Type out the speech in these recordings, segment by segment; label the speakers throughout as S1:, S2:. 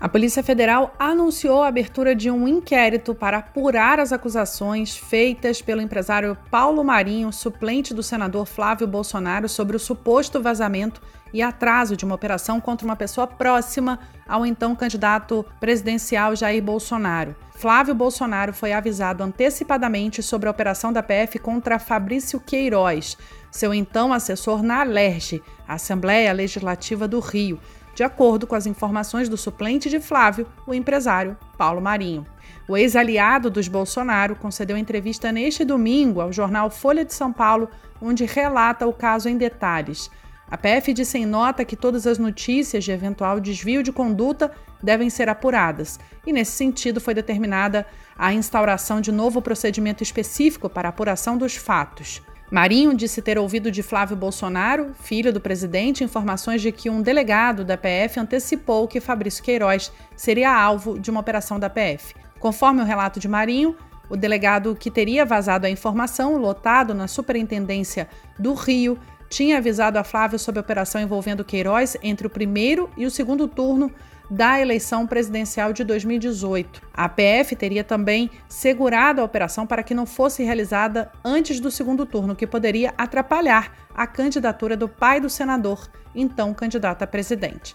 S1: A Polícia Federal anunciou a abertura de um inquérito para apurar as acusações feitas pelo empresário Paulo Marinho, suplente do senador Flávio Bolsonaro, sobre o suposto vazamento e atraso de uma operação contra uma pessoa próxima ao então candidato presidencial Jair Bolsonaro. Flávio Bolsonaro foi avisado antecipadamente sobre a operação da PF contra Fabrício Queiroz, seu então assessor na Alerj, Assembleia Legislativa do Rio de acordo com as informações do suplente de Flávio, o empresário Paulo Marinho. O ex-aliado dos Bolsonaro concedeu entrevista neste domingo ao jornal Folha de São Paulo, onde relata o caso em detalhes. A PF disse em nota que todas as notícias de eventual desvio de conduta devem ser apuradas, e nesse sentido foi determinada a instauração de novo procedimento específico para apuração dos fatos. Marinho disse ter ouvido de Flávio Bolsonaro, filho do presidente, informações de que um delegado da PF antecipou que Fabrício Queiroz seria alvo de uma operação da PF. Conforme o relato de Marinho, o delegado que teria vazado a informação, lotado na Superintendência do Rio, tinha avisado a Flávio sobre a operação envolvendo Queiroz entre o primeiro e o segundo turno da eleição presidencial de 2018. A PF teria também segurado a operação para que não fosse realizada antes do segundo turno, que poderia atrapalhar a candidatura do pai do senador, então candidato a presidente.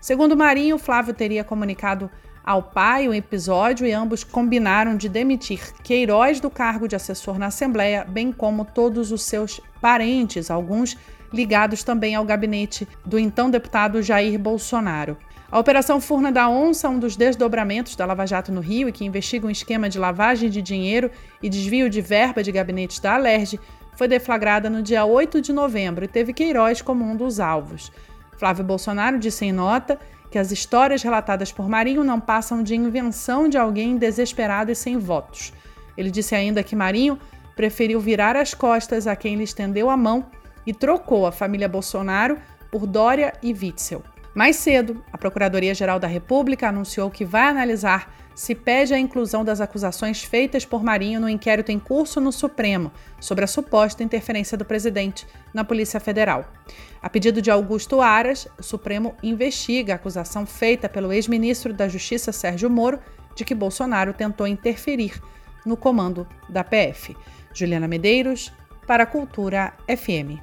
S1: Segundo Marinho, Flávio teria comunicado ao pai o episódio e ambos combinaram de demitir Queiroz do cargo de assessor na Assembleia, bem como todos os seus parentes, alguns ligados também ao gabinete do então deputado Jair Bolsonaro. A Operação Furna da Onça, um dos desdobramentos da Lava Jato no Rio e que investiga um esquema de lavagem de dinheiro e desvio de verba de gabinetes da Alerj, foi deflagrada no dia 8 de novembro e teve Queiroz como um dos alvos. Flávio Bolsonaro disse em nota que as histórias relatadas por Marinho não passam de invenção de alguém desesperado e sem votos. Ele disse ainda que Marinho preferiu virar as costas a quem lhe estendeu a mão e trocou a família Bolsonaro por Dória e Witzel. Mais cedo, a Procuradoria-Geral da República anunciou que vai analisar se pede a inclusão das acusações feitas por Marinho no inquérito em curso no Supremo sobre a suposta interferência do presidente na Polícia Federal. A pedido de Augusto Aras, o Supremo investiga a acusação feita pelo ex-ministro da Justiça Sérgio Moro de que Bolsonaro tentou interferir no comando da PF. Juliana Medeiros, para a Cultura FM.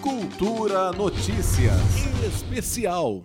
S2: Cultura Notícias Especial.